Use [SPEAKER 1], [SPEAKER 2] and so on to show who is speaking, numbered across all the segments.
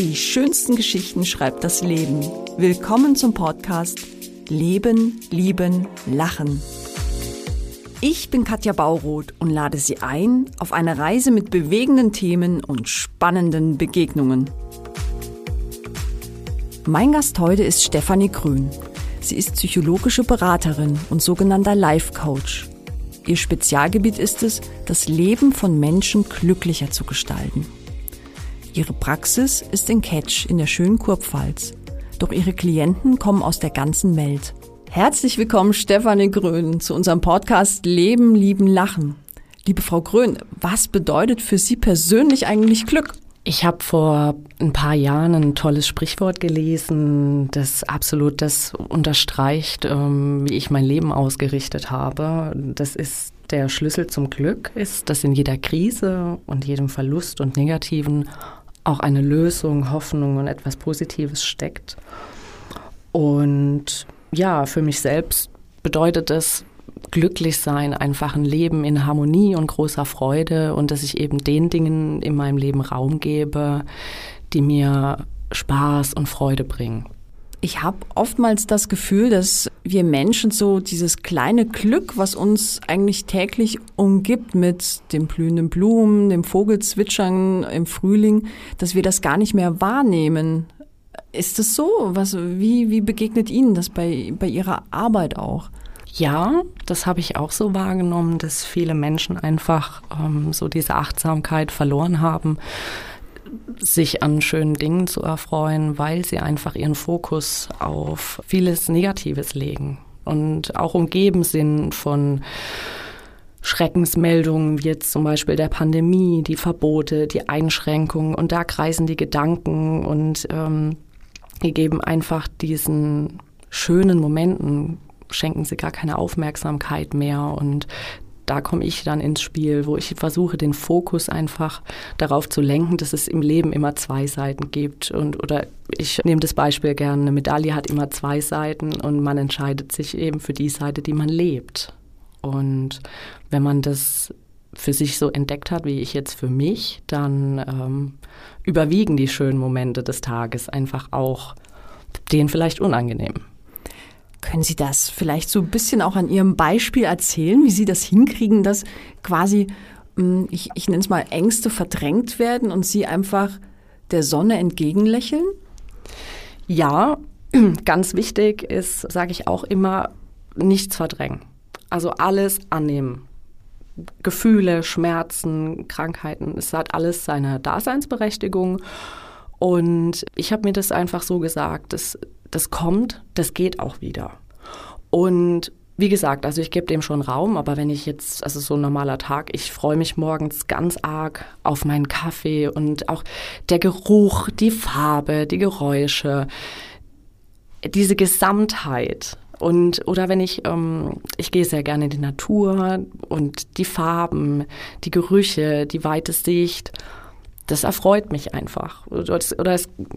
[SPEAKER 1] Die schönsten Geschichten schreibt das Leben. Willkommen zum Podcast Leben, Lieben, Lachen. Ich bin Katja Bauroth und lade Sie ein auf eine Reise mit bewegenden Themen und spannenden Begegnungen. Mein Gast heute ist Stefanie Grün. Sie ist psychologische Beraterin und sogenannter Life Coach. Ihr Spezialgebiet ist es, das Leben von Menschen glücklicher zu gestalten. Ihre Praxis ist in Ketsch in der schönen Kurpfalz. Doch ihre Klienten kommen aus der ganzen Welt. Herzlich willkommen, Stefanie Grön, zu unserem Podcast Leben, Lieben, Lachen. Liebe Frau Grön, was bedeutet für Sie persönlich eigentlich Glück?
[SPEAKER 2] Ich habe vor ein paar Jahren ein tolles Sprichwort gelesen, das absolut das unterstreicht, ähm, wie ich mein Leben ausgerichtet habe. Das ist der Schlüssel zum Glück, ist, dass in jeder Krise und jedem Verlust und Negativen auch eine Lösung, Hoffnung und etwas Positives steckt. Und ja, für mich selbst bedeutet es glücklich sein, einfach ein Leben in Harmonie und großer Freude und dass ich eben den Dingen in meinem Leben Raum gebe, die mir Spaß und Freude bringen.
[SPEAKER 1] Ich habe oftmals das Gefühl, dass wir Menschen so dieses kleine Glück, was uns eigentlich täglich umgibt mit den blühenden Blumen, dem Vogelzwitschern im Frühling, dass wir das gar nicht mehr wahrnehmen. Ist das so? Was, wie, wie begegnet Ihnen das bei, bei Ihrer Arbeit auch?
[SPEAKER 2] Ja, das habe ich auch so wahrgenommen, dass viele Menschen einfach ähm, so diese Achtsamkeit verloren haben sich an schönen Dingen zu erfreuen, weil sie einfach ihren Fokus auf vieles Negatives legen und auch umgeben sind von Schreckensmeldungen wie jetzt zum Beispiel der Pandemie, die Verbote, die Einschränkungen. Und da kreisen die Gedanken und ähm, die geben einfach diesen schönen Momenten, schenken sie gar keine Aufmerksamkeit mehr und da komme ich dann ins Spiel, wo ich versuche, den Fokus einfach darauf zu lenken, dass es im Leben immer zwei Seiten gibt. Und, oder ich nehme das Beispiel gerne, eine Medaille hat immer zwei Seiten und man entscheidet sich eben für die Seite, die man lebt. Und wenn man das für sich so entdeckt hat, wie ich jetzt für mich, dann ähm, überwiegen die schönen Momente des Tages einfach auch denen vielleicht unangenehm.
[SPEAKER 1] Können Sie das vielleicht so ein bisschen auch an Ihrem Beispiel erzählen, wie Sie das hinkriegen, dass quasi, hm, ich, ich nenne es mal, Ängste verdrängt werden und Sie einfach der Sonne entgegenlächeln?
[SPEAKER 2] Ja, ganz wichtig ist, sage ich auch immer, nichts verdrängen. Also alles annehmen. Gefühle, Schmerzen, Krankheiten, es hat alles seine Daseinsberechtigung. Und ich habe mir das einfach so gesagt, das, das kommt, das geht auch wieder. Und wie gesagt, also ich gebe dem schon Raum, aber wenn ich jetzt, also so ein normaler Tag, ich freue mich morgens ganz arg auf meinen Kaffee und auch der Geruch, die Farbe, die Geräusche, diese Gesamtheit. Und oder wenn ich, ähm, ich gehe sehr gerne in die Natur und die Farben, die Gerüche, die weite Sicht das erfreut mich einfach. Oder,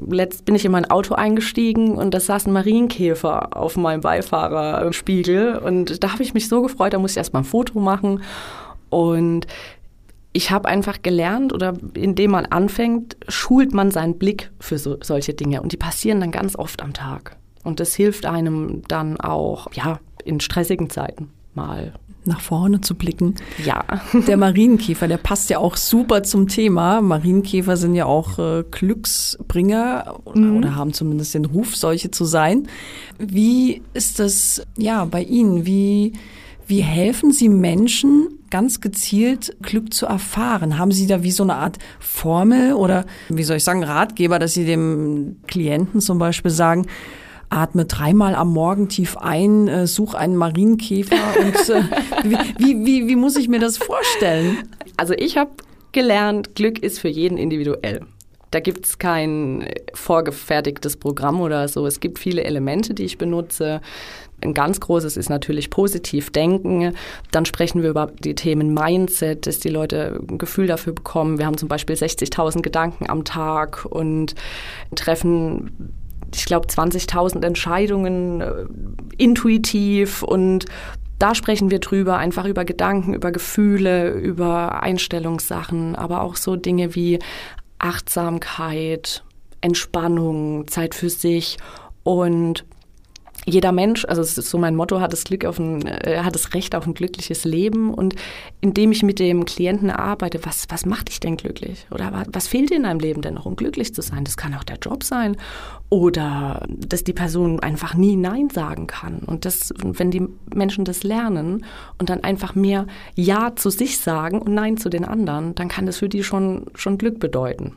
[SPEAKER 2] letzt bin ich in mein Auto eingestiegen und da saß ein Marienkäfer auf meinem Beifahrerspiegel und da habe ich mich so gefreut, da musste ich erst mal ein Foto machen und ich habe einfach gelernt oder indem man anfängt, schult man seinen Blick für so, solche Dinge und die passieren dann ganz oft am Tag und das hilft einem dann auch ja in stressigen Zeiten mal
[SPEAKER 1] nach vorne zu blicken.
[SPEAKER 2] Ja.
[SPEAKER 1] Der Marienkäfer, der passt ja auch super zum Thema. Marienkäfer sind ja auch äh, Glücksbringer mhm. oder haben zumindest den Ruf, solche zu sein. Wie ist das ja bei Ihnen? Wie, wie helfen Sie Menschen ganz gezielt Glück zu erfahren? Haben Sie da wie so eine Art Formel oder wie soll ich sagen, Ratgeber, dass Sie dem Klienten zum Beispiel sagen, atme dreimal am Morgen tief ein, äh, such einen Marienkäfer und äh, wie, wie, wie muss ich mir das vorstellen?
[SPEAKER 2] Also ich habe gelernt, Glück ist für jeden individuell. Da gibt es kein vorgefertigtes Programm oder so. Es gibt viele Elemente, die ich benutze. Ein ganz großes ist natürlich positiv denken. Dann sprechen wir über die Themen Mindset, dass die Leute ein Gefühl dafür bekommen. Wir haben zum Beispiel 60.000 Gedanken am Tag und treffen ich glaube, 20.000 Entscheidungen äh, intuitiv und da sprechen wir drüber, einfach über Gedanken, über Gefühle, über Einstellungssachen, aber auch so Dinge wie Achtsamkeit, Entspannung, Zeit für sich und jeder Mensch, also es ist so mein Motto, hat das Glück auf ein, äh, hat das Recht auf ein glückliches Leben. Und indem ich mit dem Klienten arbeite, was, was macht dich denn glücklich? Oder was, was fehlt dir in deinem Leben denn noch, um glücklich zu sein? Das kann auch der Job sein. Oder dass die Person einfach nie Nein sagen kann. Und das, wenn die Menschen das lernen und dann einfach mehr Ja zu sich sagen und Nein zu den anderen, dann kann das für die schon, schon Glück bedeuten.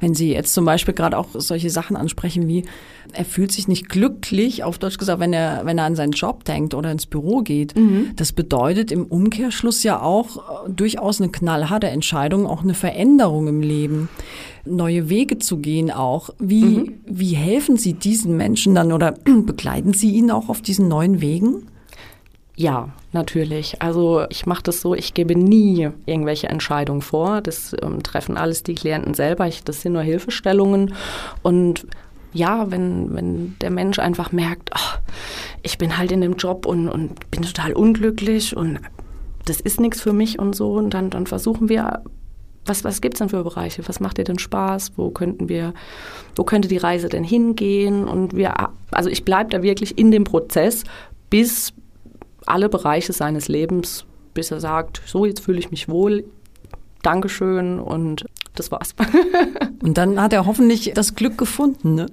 [SPEAKER 1] Wenn Sie jetzt zum Beispiel gerade auch solche Sachen ansprechen wie, er fühlt sich nicht glücklich, auf Deutsch gesagt, wenn er, wenn er an seinen Job denkt oder ins Büro geht, mhm. das bedeutet im Umkehrschluss ja auch äh, durchaus eine knallharte Entscheidung, auch eine Veränderung im Leben, neue Wege zu gehen auch. Wie, mhm. wie helfen Sie diesen Menschen dann oder begleiten Sie ihn auch auf diesen neuen Wegen?
[SPEAKER 2] Ja, natürlich. Also ich mache das so, ich gebe nie irgendwelche Entscheidungen vor. Das ähm, treffen alles die Klienten selber. Ich, das sind nur Hilfestellungen. Und ja, wenn, wenn der Mensch einfach merkt, oh, ich bin halt in dem Job und, und bin total unglücklich und das ist nichts für mich und so, und dann, dann versuchen wir, was, was gibt es denn für Bereiche? Was macht dir denn Spaß? Wo könnten wir, wo könnte die Reise denn hingehen? Und wir, also ich bleibe da wirklich in dem Prozess, bis alle Bereiche seines Lebens, bis er sagt, so jetzt fühle ich mich wohl, Dankeschön und das war's.
[SPEAKER 1] und dann hat er hoffentlich das Glück gefunden, ne?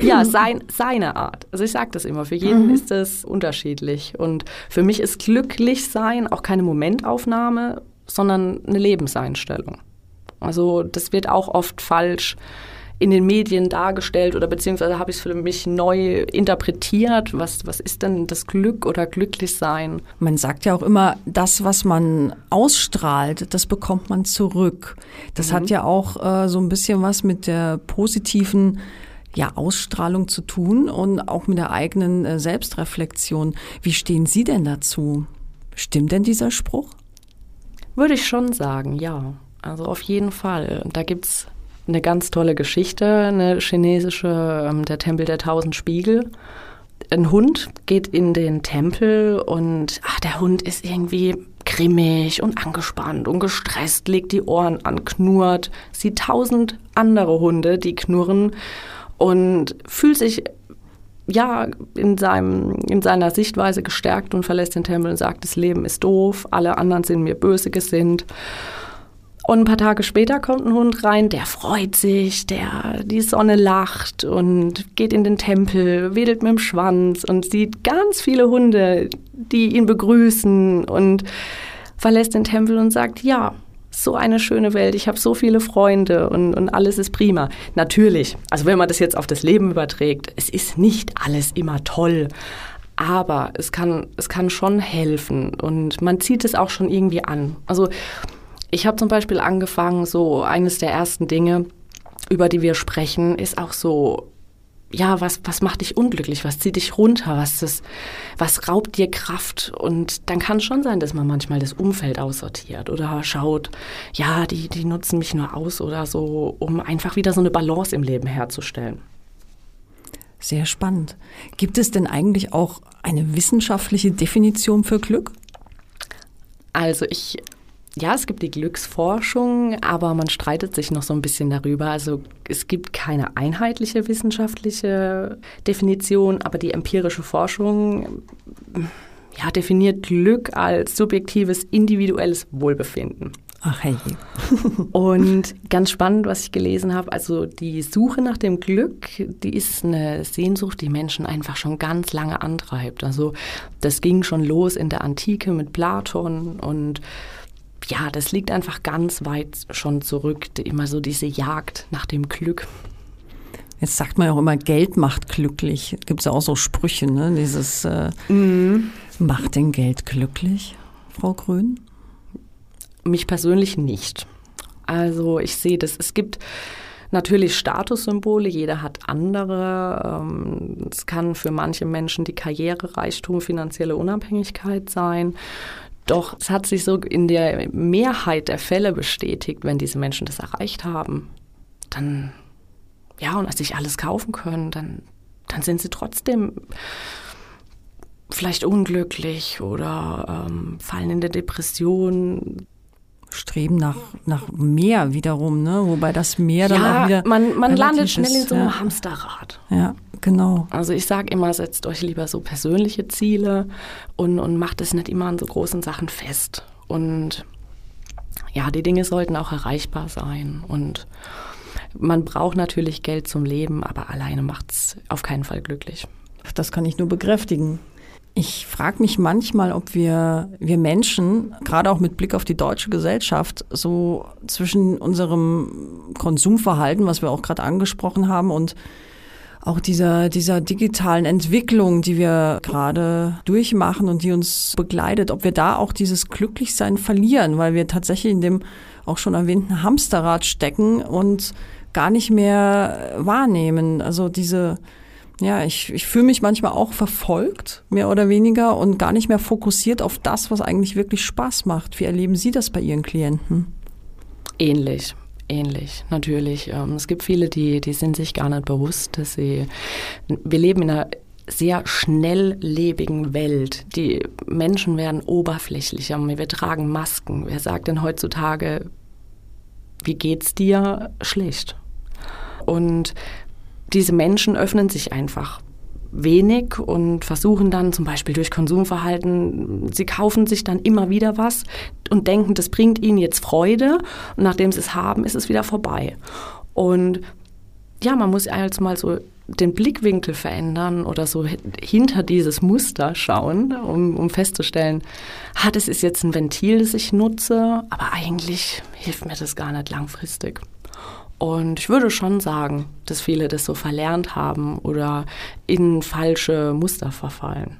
[SPEAKER 2] Ja, sein, seine Art. Also ich sage das immer, für jeden mhm. ist das unterschiedlich. Und für mich ist glücklich sein auch keine Momentaufnahme, sondern eine Lebenseinstellung. Also das wird auch oft falsch in den Medien dargestellt oder beziehungsweise habe ich es für mich neu interpretiert. Was, was ist denn das Glück oder Glücklichsein?
[SPEAKER 1] Man sagt ja auch immer, das, was man ausstrahlt, das bekommt man zurück. Das mhm. hat ja auch äh, so ein bisschen was mit der positiven ja, Ausstrahlung zu tun und auch mit der eigenen äh, Selbstreflexion. Wie stehen Sie denn dazu? Stimmt denn dieser Spruch?
[SPEAKER 2] Würde ich schon sagen, ja. Also auf jeden Fall. Da gibt es eine ganz tolle Geschichte, eine chinesische, ähm, der Tempel der tausend Spiegel. Ein Hund geht in den Tempel und ach, der Hund ist irgendwie grimmig und angespannt und gestresst, legt die Ohren an, knurrt, sieht tausend andere Hunde, die knurren und fühlt sich ja in, seinem, in seiner Sichtweise gestärkt und verlässt den Tempel und sagt, das Leben ist doof, alle anderen sind mir böse gesinnt. Und ein paar Tage später kommt ein Hund rein, der freut sich, der die Sonne lacht und geht in den Tempel, wedelt mit dem Schwanz und sieht ganz viele Hunde, die ihn begrüßen und verlässt den Tempel und sagt, ja, so eine schöne Welt, ich habe so viele Freunde und, und alles ist prima. Natürlich, also wenn man das jetzt auf das Leben überträgt, es ist nicht alles immer toll, aber es kann, es kann schon helfen und man zieht es auch schon irgendwie an. Also ich habe zum Beispiel angefangen, so eines der ersten Dinge, über die wir sprechen, ist auch so, ja, was, was macht dich unglücklich? Was zieht dich runter? Was, das, was raubt dir Kraft? Und dann kann es schon sein, dass man manchmal das Umfeld aussortiert oder schaut, ja, die, die nutzen mich nur aus oder so, um einfach wieder so eine Balance im Leben herzustellen.
[SPEAKER 1] Sehr spannend. Gibt es denn eigentlich auch eine wissenschaftliche Definition für Glück?
[SPEAKER 2] Also ich ja, es gibt die Glücksforschung, aber man streitet sich noch so ein bisschen darüber. Also es gibt keine einheitliche wissenschaftliche Definition, aber die empirische Forschung ja, definiert Glück als subjektives, individuelles Wohlbefinden.
[SPEAKER 1] Ach hey.
[SPEAKER 2] und ganz spannend, was ich gelesen habe, also die Suche nach dem Glück, die ist eine Sehnsucht, die Menschen einfach schon ganz lange antreibt. Also das ging schon los in der Antike mit Platon und ja, das liegt einfach ganz weit schon zurück, immer so diese Jagd nach dem Glück.
[SPEAKER 1] Jetzt sagt man ja auch immer, Geld macht glücklich. Gibt es ja auch so Sprüche, ne? Dieses äh, mm. macht denn Geld glücklich, Frau Grün?
[SPEAKER 2] Mich persönlich nicht. Also ich sehe das, es gibt natürlich Statussymbole, jeder hat andere. Ähm, es kann für manche Menschen die Karriere, Reichtum, finanzielle Unabhängigkeit sein. Doch es hat sich so in der Mehrheit der Fälle bestätigt, wenn diese Menschen das erreicht haben, dann, ja, und als sich alles kaufen können, dann, dann sind sie trotzdem vielleicht unglücklich oder ähm, fallen in der Depression.
[SPEAKER 1] Streben nach, nach mehr wiederum, ne? Wobei das Mehr dann
[SPEAKER 2] ja,
[SPEAKER 1] auch wieder.
[SPEAKER 2] Man, man landet schnell in
[SPEAKER 1] ist,
[SPEAKER 2] so einem
[SPEAKER 1] ja.
[SPEAKER 2] Hamsterrad.
[SPEAKER 1] Ja, genau.
[SPEAKER 2] Also ich sage immer, setzt euch lieber so persönliche Ziele und, und macht es nicht immer an so großen Sachen fest. Und ja, die Dinge sollten auch erreichbar sein. Und man braucht natürlich Geld zum Leben, aber alleine macht es auf keinen Fall glücklich.
[SPEAKER 1] Das kann ich nur bekräftigen. Ich frage mich manchmal, ob wir, wir Menschen, gerade auch mit Blick auf die deutsche Gesellschaft, so zwischen unserem Konsumverhalten, was wir auch gerade angesprochen haben, und auch dieser, dieser digitalen Entwicklung, die wir gerade durchmachen und die uns begleitet, ob wir da auch dieses Glücklichsein verlieren, weil wir tatsächlich in dem auch schon erwähnten Hamsterrad stecken und gar nicht mehr wahrnehmen. Also diese, ja, ich, ich fühle mich manchmal auch verfolgt, mehr oder weniger, und gar nicht mehr fokussiert auf das, was eigentlich wirklich Spaß macht. Wie erleben Sie das bei Ihren Klienten?
[SPEAKER 2] Ähnlich. Ähnlich, natürlich. Ähm, Es gibt viele, die, die sind sich gar nicht bewusst, dass sie, wir leben in einer sehr schnelllebigen Welt. Die Menschen werden oberflächlicher. Wir tragen Masken. Wer sagt denn heutzutage, wie geht's dir? Schlecht. Und diese Menschen öffnen sich einfach wenig und versuchen dann zum Beispiel durch Konsumverhalten, sie kaufen sich dann immer wieder was und denken, das bringt ihnen jetzt Freude und nachdem sie es haben, ist es wieder vorbei. Und ja, man muss jetzt mal so den Blickwinkel verändern oder so hinter dieses Muster schauen, um, um festzustellen, ah, das ist jetzt ein Ventil, das ich nutze, aber eigentlich hilft mir das gar nicht langfristig. Und ich würde schon sagen, dass viele das so verlernt haben oder in falsche Muster verfallen.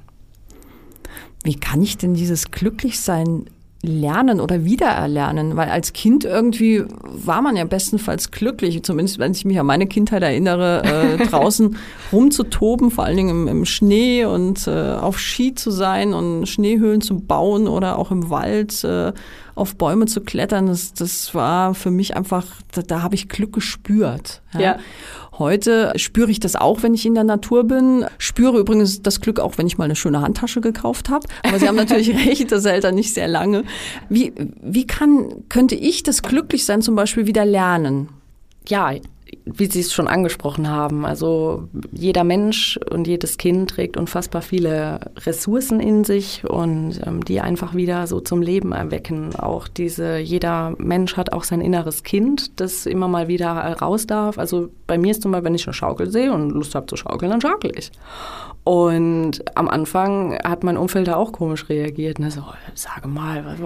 [SPEAKER 1] Wie kann ich denn dieses Glücklichsein lernen oder wiedererlernen? Weil als Kind irgendwie war man ja bestenfalls glücklich, zumindest wenn ich mich an meine Kindheit erinnere, äh, draußen rumzutoben, vor allen Dingen im, im Schnee und äh, auf Ski zu sein und Schneehöhlen zu bauen oder auch im Wald äh, auf Bäume zu klettern. Das, das war für mich einfach, da, da habe ich Glück gespürt.
[SPEAKER 2] Ja.
[SPEAKER 1] Heute spüre ich das auch, wenn ich in der Natur bin. Spüre übrigens das Glück auch, wenn ich mal eine schöne Handtasche gekauft habe. Aber Sie haben natürlich recht, das hält dann nicht sehr lange. Wie, wie kann, könnte ich das Glücklichsein zum Beispiel wieder lernen?
[SPEAKER 2] Ja, wie Sie es schon angesprochen haben, also jeder Mensch und jedes Kind trägt unfassbar viele Ressourcen in sich und ähm, die einfach wieder so zum Leben erwecken. Auch diese, jeder Mensch hat auch sein inneres Kind, das immer mal wieder raus darf. Also bei mir ist zum Beispiel, wenn ich eine Schaukel sehe und Lust habe zu schaukeln, dann schaukel ich. Und am Anfang hat mein Umfeld da auch komisch reagiert. Ne? So, sage mal?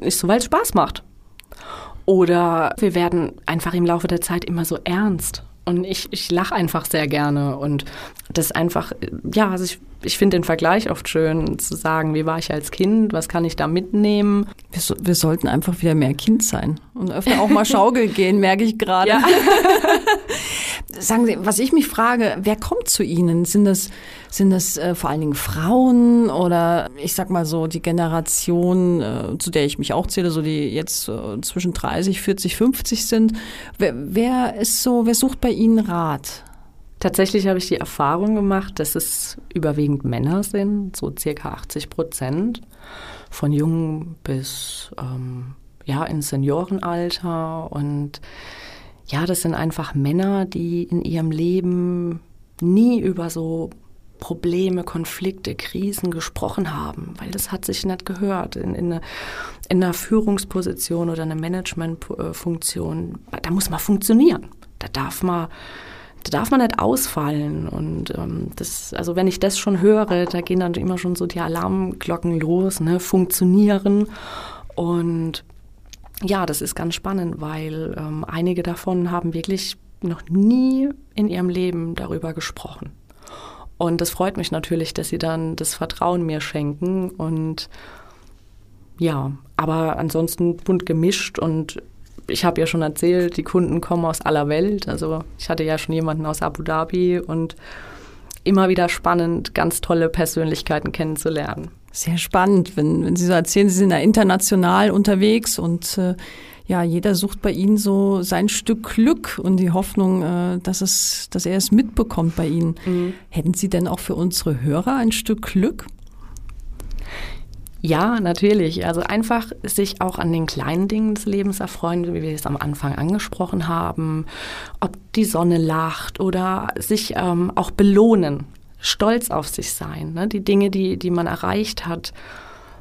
[SPEAKER 2] Ist so, weil es Spaß macht. Oder wir werden einfach im Laufe der Zeit immer so ernst. Und ich, ich lache einfach sehr gerne. Und das einfach, ja, also ich, ich finde den Vergleich oft schön, zu sagen, wie war ich als Kind, was kann ich da mitnehmen.
[SPEAKER 1] Wir, so, wir sollten einfach wieder mehr Kind sein und öfter auch mal Schaukel gehen, merke ich gerade.
[SPEAKER 2] Ja.
[SPEAKER 1] Sagen Sie, was ich mich frage, wer kommt zu Ihnen? Sind das, sind das äh, vor allen Dingen Frauen oder ich sag mal so die Generation, äh, zu der ich mich auch zähle, so die jetzt äh, zwischen 30, 40, 50 sind? Wer, wer ist so, wer sucht bei Ihnen Rat?
[SPEAKER 2] Tatsächlich habe ich die Erfahrung gemacht, dass es überwiegend Männer sind, so circa 80 Prozent, von jung bis ähm, ja ins Seniorenalter und ja, das sind einfach Männer, die in ihrem Leben nie über so Probleme, Konflikte, Krisen gesprochen haben, weil das hat sich nicht gehört. In, in, eine, in einer Führungsposition oder einer Managementfunktion, da muss man funktionieren. Da darf man, da darf man nicht ausfallen. Und ähm, das, also wenn ich das schon höre, da gehen dann immer schon so die Alarmglocken los, ne? funktionieren. Und ja, das ist ganz spannend, weil ähm, einige davon haben wirklich noch nie in ihrem Leben darüber gesprochen. Und das freut mich natürlich, dass sie dann das Vertrauen mir schenken. Und ja, aber ansonsten bunt gemischt und ich habe ja schon erzählt, die Kunden kommen aus aller Welt. Also ich hatte ja schon jemanden aus Abu Dhabi und immer wieder spannend, ganz tolle Persönlichkeiten kennenzulernen.
[SPEAKER 1] Sehr spannend, wenn, wenn Sie so erzählen, Sie sind da international unterwegs und äh, ja, jeder sucht bei Ihnen so sein Stück Glück und die Hoffnung, äh, dass, es, dass er es mitbekommt bei Ihnen. Mhm. Hätten Sie denn auch für unsere Hörer ein Stück Glück?
[SPEAKER 2] Ja, natürlich. Also einfach sich auch an den kleinen Dingen des Lebens erfreuen, wie wir es am Anfang angesprochen haben. Ob die Sonne lacht oder sich ähm, auch belohnen, stolz auf sich sein, ne? die Dinge, die, die man erreicht hat,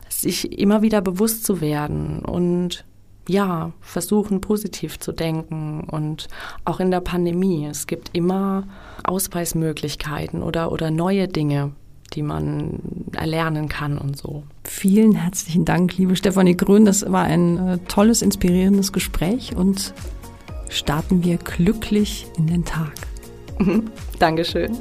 [SPEAKER 2] sich immer wieder bewusst zu werden und ja, versuchen positiv zu denken und auch in der Pandemie. Es gibt immer Ausweismöglichkeiten oder, oder neue Dinge, die man erlernen kann und so.
[SPEAKER 1] Vielen herzlichen Dank, liebe Stefanie Grün. Das war ein äh, tolles, inspirierendes Gespräch und starten wir glücklich in den Tag.
[SPEAKER 2] Dankeschön.